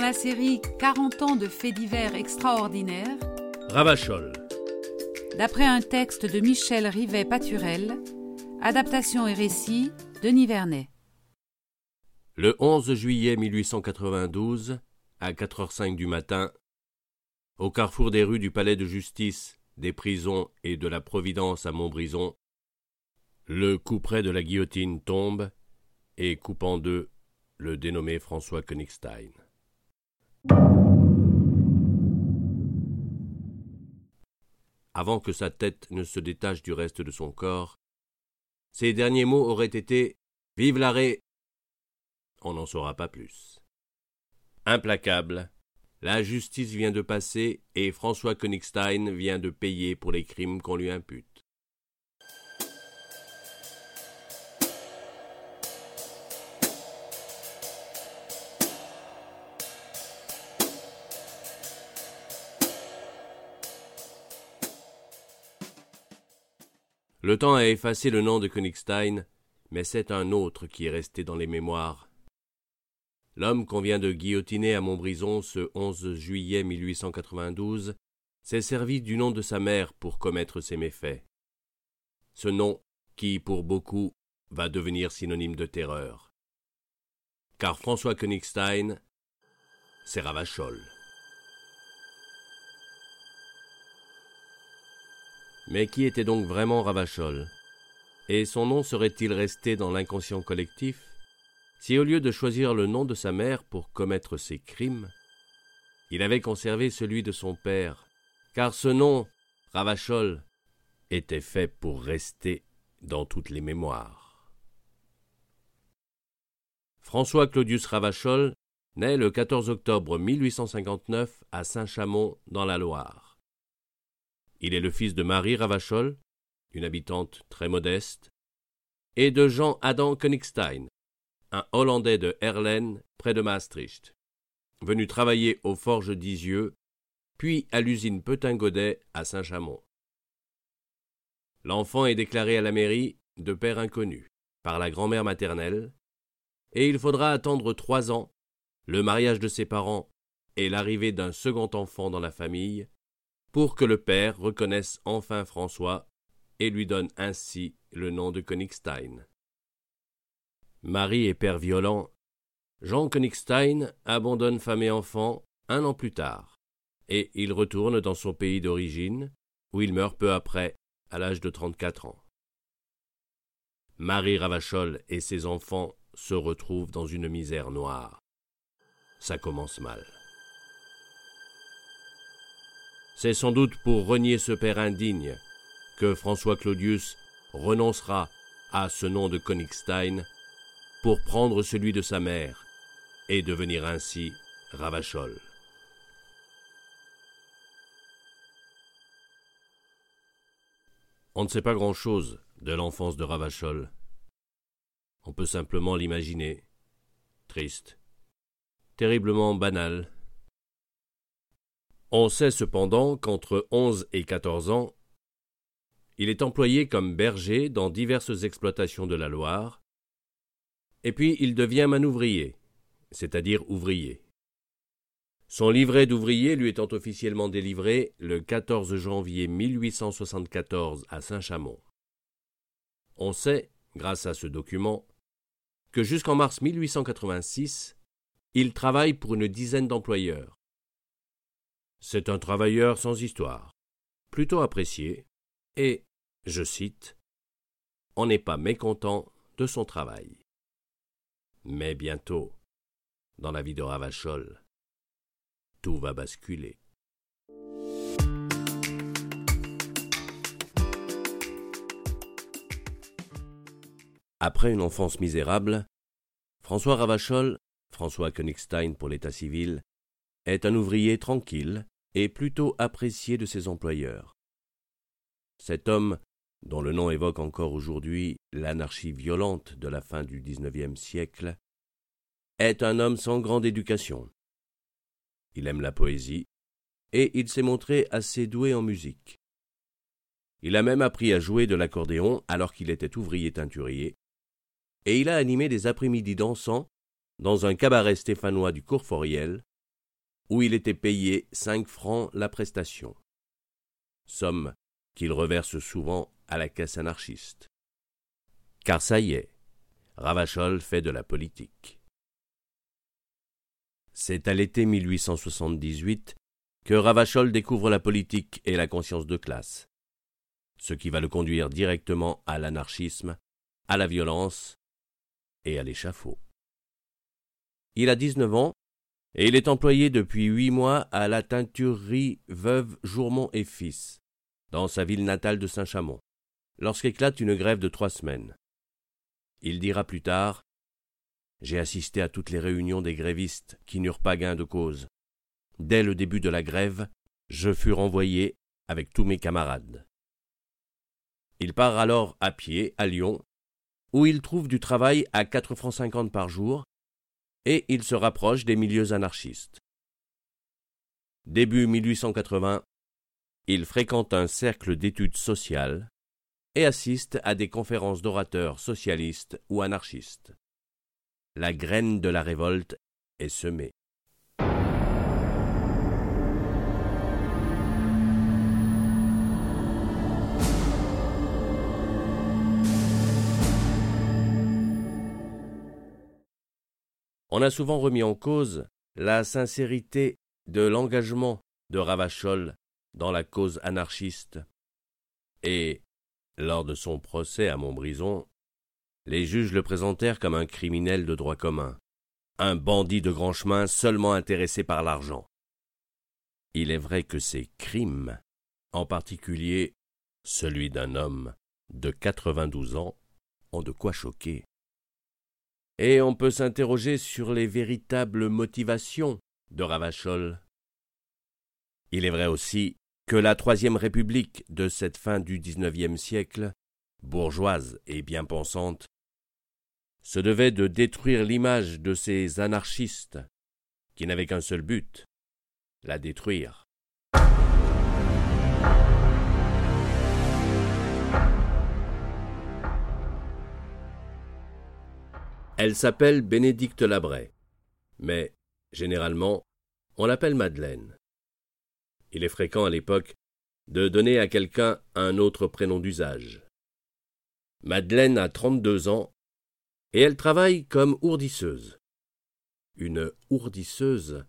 Dans la série 40 ans de faits divers extraordinaires, Ravachol. d'après un texte de Michel Rivet-Paturel, adaptation et récit Denis Vernet. Le 11 juillet 1892, à 4h05 du matin, au carrefour des rues du palais de justice, des prisons et de la Providence à Montbrison, le couperet de la guillotine tombe et coupe en deux le dénommé François Königstein. Avant que sa tête ne se détache du reste de son corps, ses derniers mots auraient été Vive l'arrêt On n'en saura pas plus. Implacable, la justice vient de passer et François Königstein vient de payer pour les crimes qu'on lui impute. Le temps a effacé le nom de Königstein, mais c'est un autre qui est resté dans les mémoires. L'homme qu'on vient de guillotiner à Montbrison ce 11 juillet 1892 s'est servi du nom de sa mère pour commettre ses méfaits. Ce nom qui, pour beaucoup, va devenir synonyme de terreur. Car François Königstein, c'est Ravachol. Mais qui était donc vraiment Ravachol? Et son nom serait-il resté dans l'inconscient collectif? Si au lieu de choisir le nom de sa mère pour commettre ses crimes, il avait conservé celui de son père, car ce nom, Ravachol, était fait pour rester dans toutes les mémoires. François Claudius Ravachol naît le 14 octobre 1859 à Saint-Chamond dans la Loire. Il est le fils de Marie Ravachol, une habitante très modeste, et de Jean Adam Königstein, un Hollandais de Herlen, près de Maastricht, venu travailler aux forges d'Isieux, puis à l'usine Petin-Godet à Saint-Chamond. L'enfant est déclaré à la mairie de père inconnu par la grand-mère maternelle, et il faudra attendre trois ans, le mariage de ses parents et l'arrivée d'un second enfant dans la famille, pour que le père reconnaisse enfin François et lui donne ainsi le nom de Königstein. Marie et père violent, Jean Königstein abandonne femme et enfant un an plus tard, et il retourne dans son pays d'origine, où il meurt peu après, à l'âge de trente-quatre ans. Marie Ravachol et ses enfants se retrouvent dans une misère noire. Ça commence mal. C'est sans doute pour renier ce père indigne que François Claudius renoncera à ce nom de Königstein pour prendre celui de sa mère et devenir ainsi Ravachol. On ne sait pas grand-chose de l'enfance de Ravachol. On peut simplement l'imaginer, triste, terriblement banal. On sait cependant qu'entre onze et quatorze ans, il est employé comme berger dans diverses exploitations de la Loire, et puis il devient manouvrier, c'est-à-dire ouvrier. Son livret d'ouvrier lui étant officiellement délivré le 14 janvier 1874 à Saint-Chamond. On sait, grâce à ce document, que jusqu'en mars 1886, il travaille pour une dizaine d'employeurs. C'est un travailleur sans histoire, plutôt apprécié, et, je cite, On n'est pas mécontent de son travail. Mais bientôt, dans la vie de Ravachol, tout va basculer. Après une enfance misérable, François Ravachol, François Königstein pour l'état civil, est un ouvrier tranquille et plutôt apprécié de ses employeurs. Cet homme, dont le nom évoque encore aujourd'hui l'anarchie violente de la fin du XIXe siècle, est un homme sans grande éducation. Il aime la poésie, et il s'est montré assez doué en musique. Il a même appris à jouer de l'accordéon alors qu'il était ouvrier teinturier, et il a animé des après-midi dansants dans un cabaret stéphanois du Cours où il était payé cinq francs la prestation, somme qu'il reverse souvent à la caisse anarchiste. Car ça y est, Ravachol fait de la politique. C'est à l'été 1878 que Ravachol découvre la politique et la conscience de classe, ce qui va le conduire directement à l'anarchisme, à la violence et à l'échafaud. Il a dix-neuf ans et il est employé depuis huit mois à la teinturerie Veuve Jourmont et Fils, dans sa ville natale de Saint-Chamond, lorsqu'éclate une grève de trois semaines. Il dira plus tard J'ai assisté à toutes les réunions des grévistes qui n'eurent pas gain de cause. Dès le début de la grève, je fus renvoyé avec tous mes camarades. Il part alors à pied à Lyon où il trouve du travail à quatre francs cinquante par jour, et il se rapproche des milieux anarchistes. Début 1880, il fréquente un cercle d'études sociales et assiste à des conférences d'orateurs socialistes ou anarchistes. La graine de la révolte est semée. On a souvent remis en cause la sincérité de l'engagement de Ravachol dans la cause anarchiste. Et, lors de son procès à Montbrison, les juges le présentèrent comme un criminel de droit commun, un bandit de grand chemin seulement intéressé par l'argent. Il est vrai que ces crimes, en particulier celui d'un homme de quatre-vingt-douze ans, ont de quoi choquer et on peut s'interroger sur les véritables motivations de Ravachol. Il est vrai aussi que la Troisième République de cette fin du XIXe siècle, bourgeoise et bien pensante, se devait de détruire l'image de ces anarchistes qui n'avaient qu'un seul but, la détruire. Elle s'appelle Bénédicte Labray, mais généralement on l'appelle Madeleine. Il est fréquent à l'époque de donner à quelqu'un un autre prénom d'usage. Madeleine a trente-deux ans et elle travaille comme ourdisseuse. Une ourdisseuse,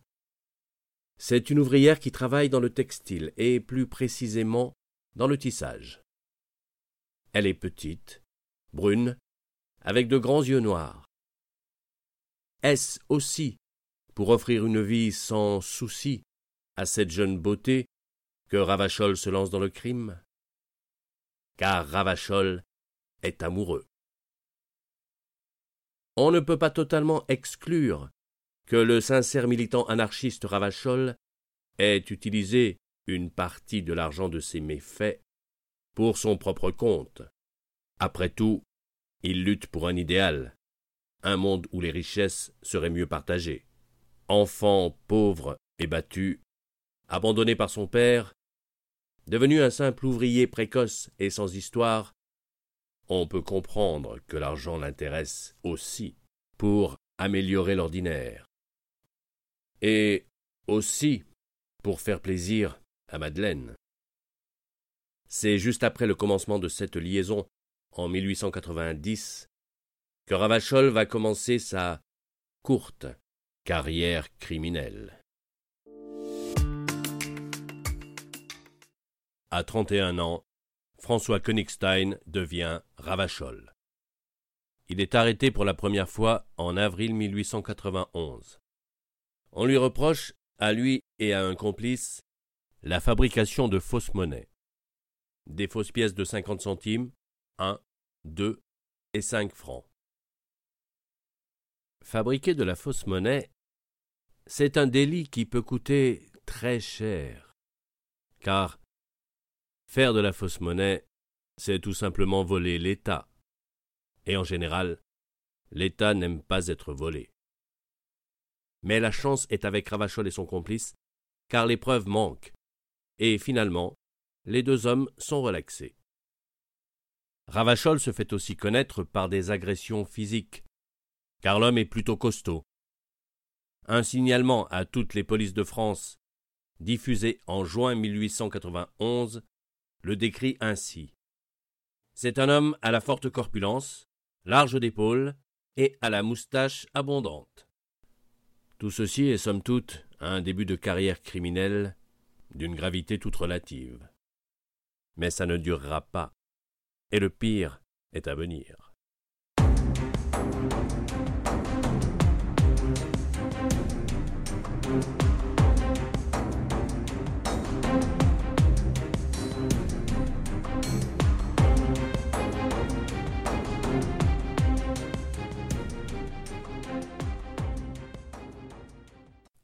c'est une ouvrière qui travaille dans le textile et plus précisément dans le tissage. Elle est petite, brune, avec de grands yeux noirs. Est-ce aussi pour offrir une vie sans souci à cette jeune beauté que Ravachol se lance dans le crime? Car Ravachol est amoureux. On ne peut pas totalement exclure que le sincère militant anarchiste Ravachol ait utilisé une partie de l'argent de ses méfaits pour son propre compte. Après tout, il lutte pour un idéal, un monde où les richesses seraient mieux partagées. Enfant pauvre et battu, abandonné par son père, devenu un simple ouvrier précoce et sans histoire, on peut comprendre que l'argent l'intéresse aussi pour améliorer l'ordinaire. Et aussi pour faire plaisir à Madeleine. C'est juste après le commencement de cette liaison, en 1890, que Ravachol va commencer sa courte carrière criminelle. À 31 ans, François Königstein devient Ravachol. Il est arrêté pour la première fois en avril 1891. On lui reproche à lui et à un complice, la fabrication de fausses monnaies. Des fausses pièces de 50 centimes, 1, 2 et 5 francs. Fabriquer de la fausse monnaie, c'est un délit qui peut coûter très cher, car faire de la fausse monnaie, c'est tout simplement voler l'État. Et en général, l'État n'aime pas être volé. Mais la chance est avec Ravachol et son complice, car les preuves manquent, et finalement, les deux hommes sont relaxés. Ravachol se fait aussi connaître par des agressions physiques, car l'homme est plutôt costaud. Un signalement à toutes les polices de France, diffusé en juin 1891, le décrit ainsi. C'est un homme à la forte corpulence, large d'épaules et à la moustache abondante. Tout ceci est somme toute un début de carrière criminelle d'une gravité toute relative. Mais ça ne durera pas, et le pire est à venir.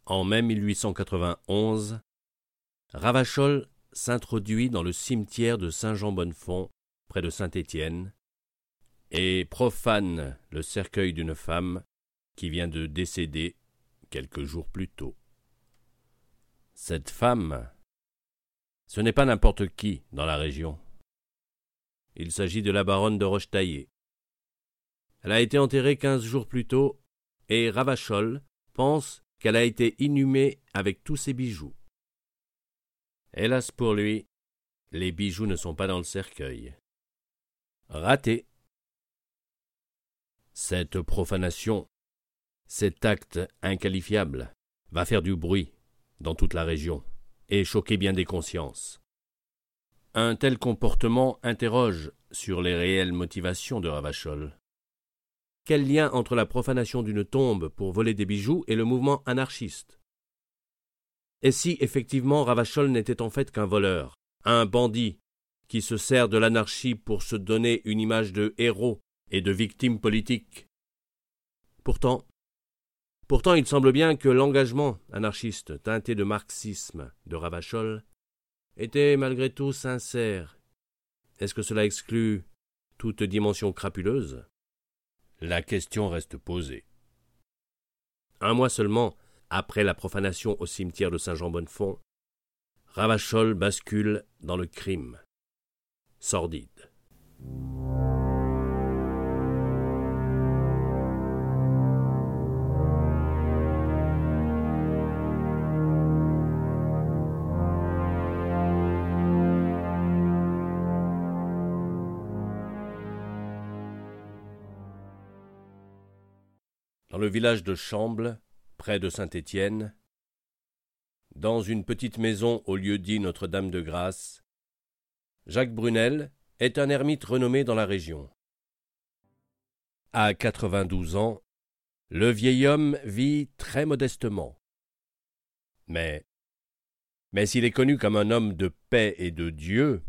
En mai 1891, Ravachol s'introduit dans le cimetière de Saint-Jean-Bonnefond, près de Saint-Étienne, et profane le cercueil d'une femme qui vient de décéder quelques jours plus tôt. Cette femme, ce n'est pas n'importe qui dans la région. Il s'agit de la baronne de Rochetaillé. Elle a été enterrée quinze jours plus tôt, et Ravachol pense qu'elle a été inhumée avec tous ses bijoux. Hélas pour lui, les bijoux ne sont pas dans le cercueil. Raté. Cette profanation, cet acte inqualifiable, va faire du bruit dans toute la région et choquer bien des consciences. Un tel comportement interroge sur les réelles motivations de Ravachol. Quel lien entre la profanation d'une tombe pour voler des bijoux et le mouvement anarchiste? Et si effectivement Ravachol n'était en fait qu'un voleur, un bandit, qui se sert de l'anarchie pour se donner une image de héros et de victime politique? Pourtant, pourtant il semble bien que l'engagement anarchiste teinté de marxisme de Ravachol était malgré tout sincère. Est-ce que cela exclut toute dimension crapuleuse? La question reste posée. Un mois seulement après la profanation au cimetière de Saint-Jean-Bonnefond, Ravachol bascule dans le crime. Sordide. Dans le village de Chamble, près de Saint-Étienne, dans une petite maison au lieu dit Notre-Dame de Grâce, Jacques Brunel est un ermite renommé dans la région. À quatre-vingt-douze ans, le vieil homme vit très modestement. Mais, mais s'il est connu comme un homme de paix et de Dieu,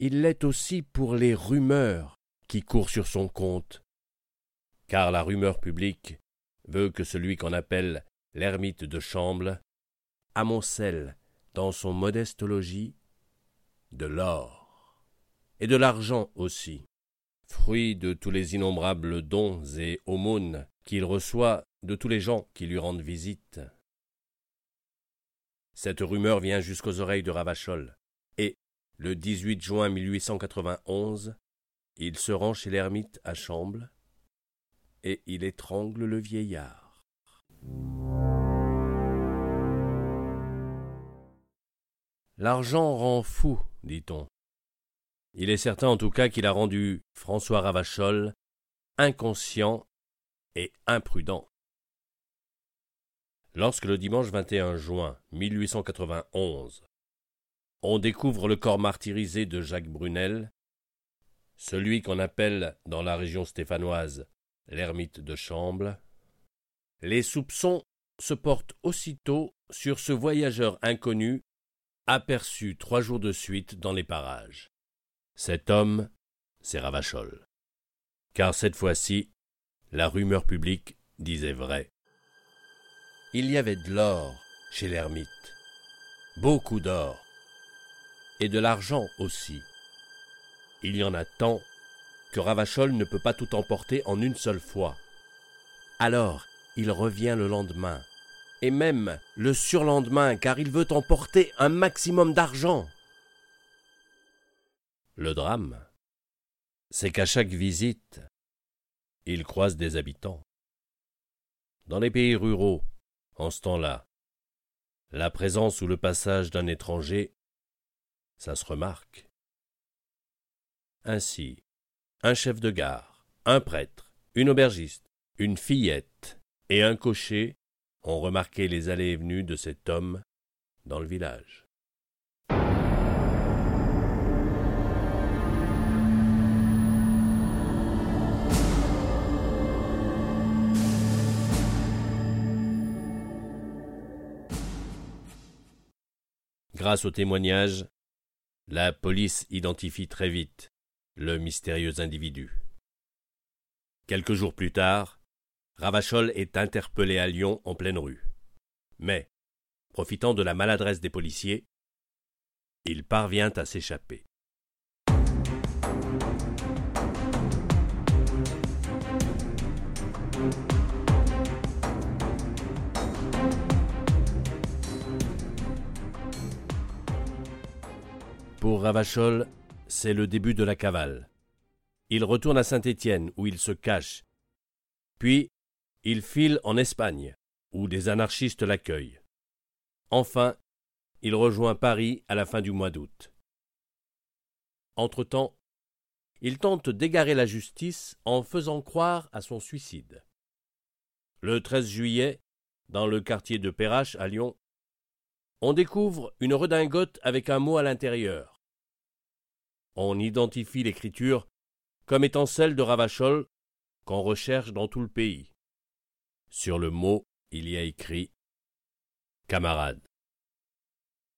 il l'est aussi pour les rumeurs qui courent sur son compte car la rumeur publique veut que celui qu'on appelle l'ermite de Chamble amoncelle dans son modeste logis de l'or et de l'argent aussi, fruit de tous les innombrables dons et aumônes qu'il reçoit de tous les gens qui lui rendent visite. Cette rumeur vient jusqu'aux oreilles de Ravachol, et, le 18 juin 1891, il se rend chez l'ermite à Chamble, et il étrangle le vieillard. L'argent rend fou, dit-on. Il est certain en tout cas qu'il a rendu François Ravachol inconscient et imprudent. Lorsque le dimanche 21 juin 1891, on découvre le corps martyrisé de Jacques Brunel, celui qu'on appelle dans la région stéphanoise l'ermite de Chamble, les soupçons se porte aussitôt sur ce voyageur inconnu aperçu trois jours de suite dans les parages. Cet homme, c'est Ravachol. Car cette fois-ci, la rumeur publique disait vrai. Il y avait de l'or chez l'ermite, beaucoup d'or, et de l'argent aussi. Il y en a tant que Ravachol ne peut pas tout emporter en une seule fois. Alors, il revient le lendemain, et même le surlendemain, car il veut emporter un maximum d'argent. Le drame, c'est qu'à chaque visite, il croise des habitants. Dans les pays ruraux, en ce temps-là, la présence ou le passage d'un étranger, ça se remarque. Ainsi, un chef de gare, un prêtre, une aubergiste, une fillette et un cocher ont remarqué les allées et venues de cet homme dans le village. Grâce aux témoignages, la police identifie très vite le mystérieux individu. Quelques jours plus tard, Ravachol est interpellé à Lyon en pleine rue. Mais, profitant de la maladresse des policiers, il parvient à s'échapper. Pour Ravachol, c'est le début de la cavale. Il retourne à Saint-Étienne, où il se cache. Puis, il file en Espagne, où des anarchistes l'accueillent. Enfin, il rejoint Paris à la fin du mois d'août. Entre-temps, il tente d'égarer la justice en faisant croire à son suicide. Le 13 juillet, dans le quartier de Perrache à Lyon, on découvre une redingote avec un mot à l'intérieur. On identifie l'écriture comme étant celle de Ravachol qu'on recherche dans tout le pays. Sur le mot, il y a écrit Camarade.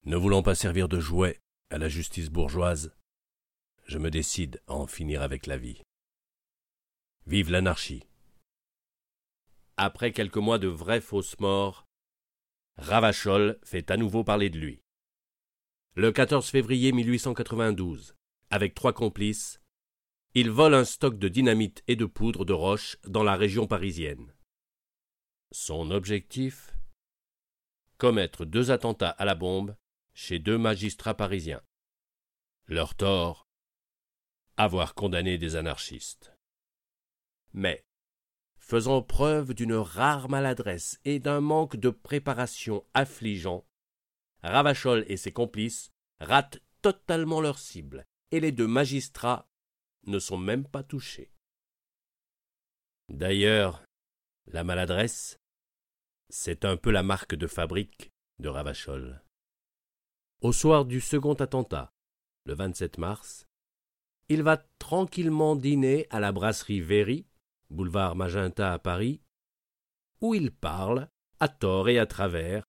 Ne voulant pas servir de jouet à la justice bourgeoise, je me décide à en finir avec la vie. Vive l'anarchie. Après quelques mois de vraies fausses morts, Ravachol fait à nouveau parler de lui. Le 14 février 1892, avec trois complices, il vole un stock de dynamite et de poudre de roche dans la région parisienne. Son objectif? Commettre deux attentats à la bombe chez deux magistrats parisiens. Leur tort? Avoir condamné des anarchistes. Mais, faisant preuve d'une rare maladresse et d'un manque de préparation affligeant, Ravachol et ses complices ratent totalement leur cible, et les deux magistrats ne sont même pas touchés. D'ailleurs, la maladresse, c'est un peu la marque de fabrique de Ravachol. Au soir du second attentat, le 27 mars, il va tranquillement dîner à la brasserie Véry, boulevard Magenta à Paris, où il parle, à tort et à travers,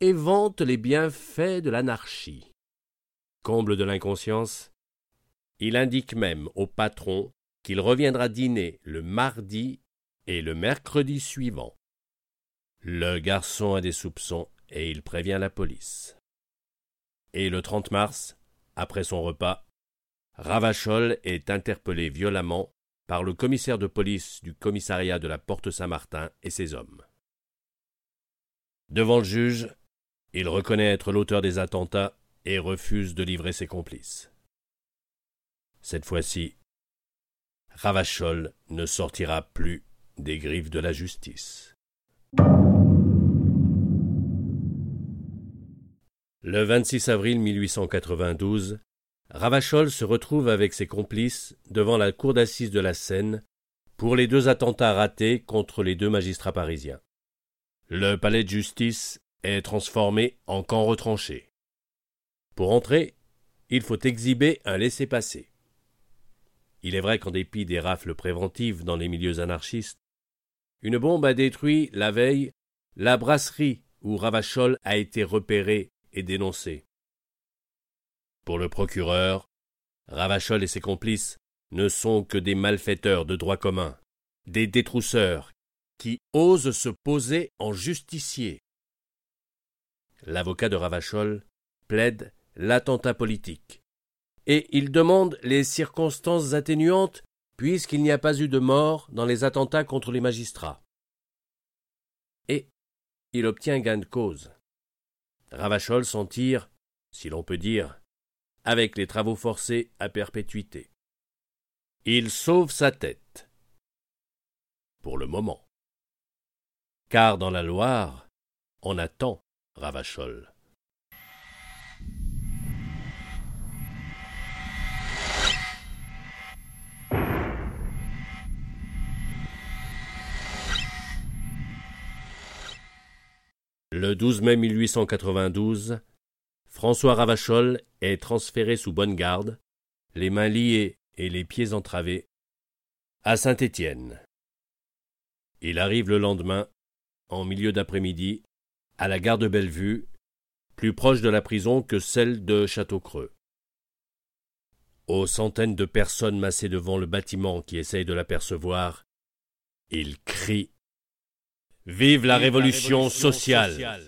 et vante les bienfaits de l'anarchie. Comble de l'inconscience, il indique même au patron qu'il reviendra dîner le mardi et le mercredi suivant. Le garçon a des soupçons et il prévient la police. Et le 30 mars, après son repas, Ravachol est interpellé violemment par le commissaire de police du commissariat de la Porte Saint-Martin et ses hommes. Devant le juge, il reconnaît être l'auteur des attentats et refuse de livrer ses complices. Cette fois-ci, Ravachol ne sortira plus des griffes de la justice. Le 26 avril 1892, Ravachol se retrouve avec ses complices devant la cour d'assises de la Seine pour les deux attentats ratés contre les deux magistrats parisiens. Le palais de justice est transformé en camp retranché. Pour entrer, il faut exhiber un laissez-passer. Il est vrai qu'en dépit des rafles préventives dans les milieux anarchistes, une bombe a détruit la veille la brasserie où Ravachol a été repéré et dénoncé. Pour le procureur, Ravachol et ses complices ne sont que des malfaiteurs de droit commun, des détrousseurs qui osent se poser en justiciers. L'avocat de Ravachol plaide l'attentat politique et il demande les circonstances atténuantes puisqu'il n'y a pas eu de mort dans les attentats contre les magistrats. Et il obtient gain de cause. Ravachol s'en tire, si l'on peut dire, avec les travaux forcés à perpétuité. Il sauve sa tête. Pour le moment. Car dans la Loire, on attend Ravachol. Le 12 mai 1892, François Ravachol est transféré sous bonne garde, les mains liées et les pieds entravés, à Saint-Étienne. Il arrive le lendemain, en milieu d'après-midi, à la gare de Bellevue, plus proche de la prison que celle de Château-Creux. Aux centaines de personnes massées devant le bâtiment qui essayent de l'apercevoir, il crie Vive la révolution sociale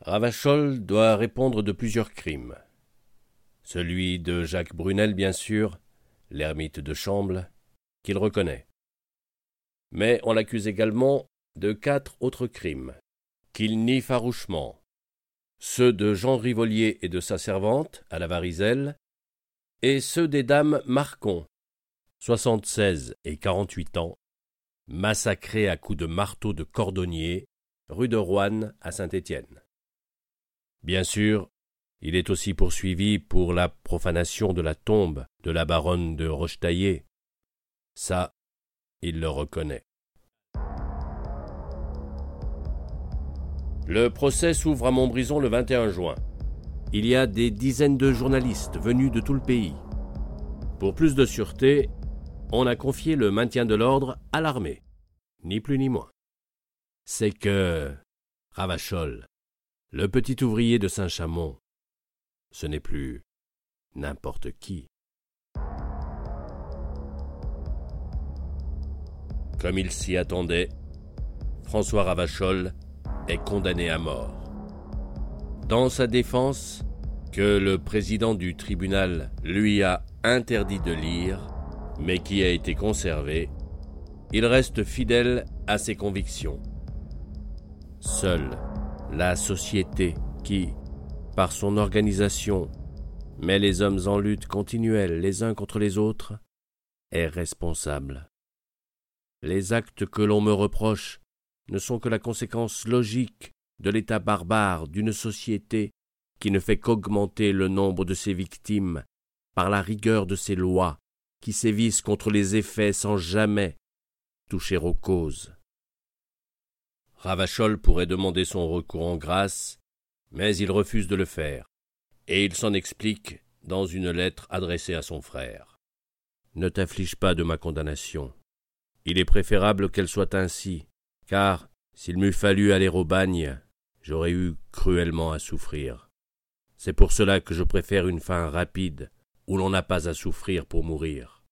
Ravachol doit répondre de plusieurs crimes. Celui de Jacques Brunel, bien sûr, l'ermite de Chamble, qu'il reconnaît. Mais on l'accuse également de quatre autres crimes, qu'il nie farouchement, ceux de Jean Rivolier et de sa servante, à la Varizelle, et ceux des dames Marcon, soixante-seize et quarante-huit ans, massacrées à coups de marteau de cordonnier, rue de Roanne à Saint-Étienne. Bien sûr, il est aussi poursuivi pour la profanation de la tombe de la baronne de Rochetaillé. Ça, il le reconnaît. Le procès s'ouvre à Montbrison le 21 juin. Il y a des dizaines de journalistes venus de tout le pays. Pour plus de sûreté, on a confié le maintien de l'ordre à l'armée, ni plus ni moins. C'est que Ravachol, le petit ouvrier de Saint-Chamond, ce n'est plus n'importe qui. Comme il s'y attendait, François Ravachol est condamné à mort. Dans sa défense, que le président du tribunal lui a interdit de lire, mais qui a été conservé, il reste fidèle à ses convictions. Seule la société qui, par son organisation, met les hommes en lutte continuelle les uns contre les autres, est responsable. Les actes que l'on me reproche ne sont que la conséquence logique de l'état barbare d'une société qui ne fait qu'augmenter le nombre de ses victimes par la rigueur de ses lois, qui sévissent contre les effets sans jamais toucher aux causes. Ravachol pourrait demander son recours en grâce, mais il refuse de le faire, et il s'en explique dans une lettre adressée à son frère. Ne t'afflige pas de ma condamnation. Il est préférable qu'elle soit ainsi, car s'il m'eût fallu aller au bagne, j'aurais eu cruellement à souffrir. C'est pour cela que je préfère une fin rapide, où l'on n'a pas à souffrir pour mourir.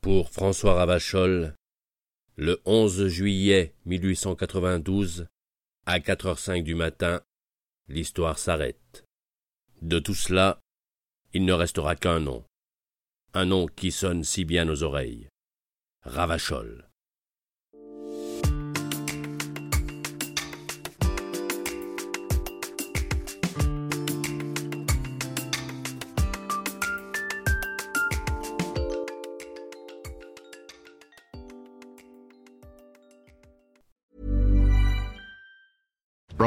Pour François Ravachol, le 11 juillet 1892, à 4h05 du matin, l'histoire s'arrête. De tout cela, il ne restera qu'un nom. Un nom qui sonne si bien aux oreilles. Ravachol.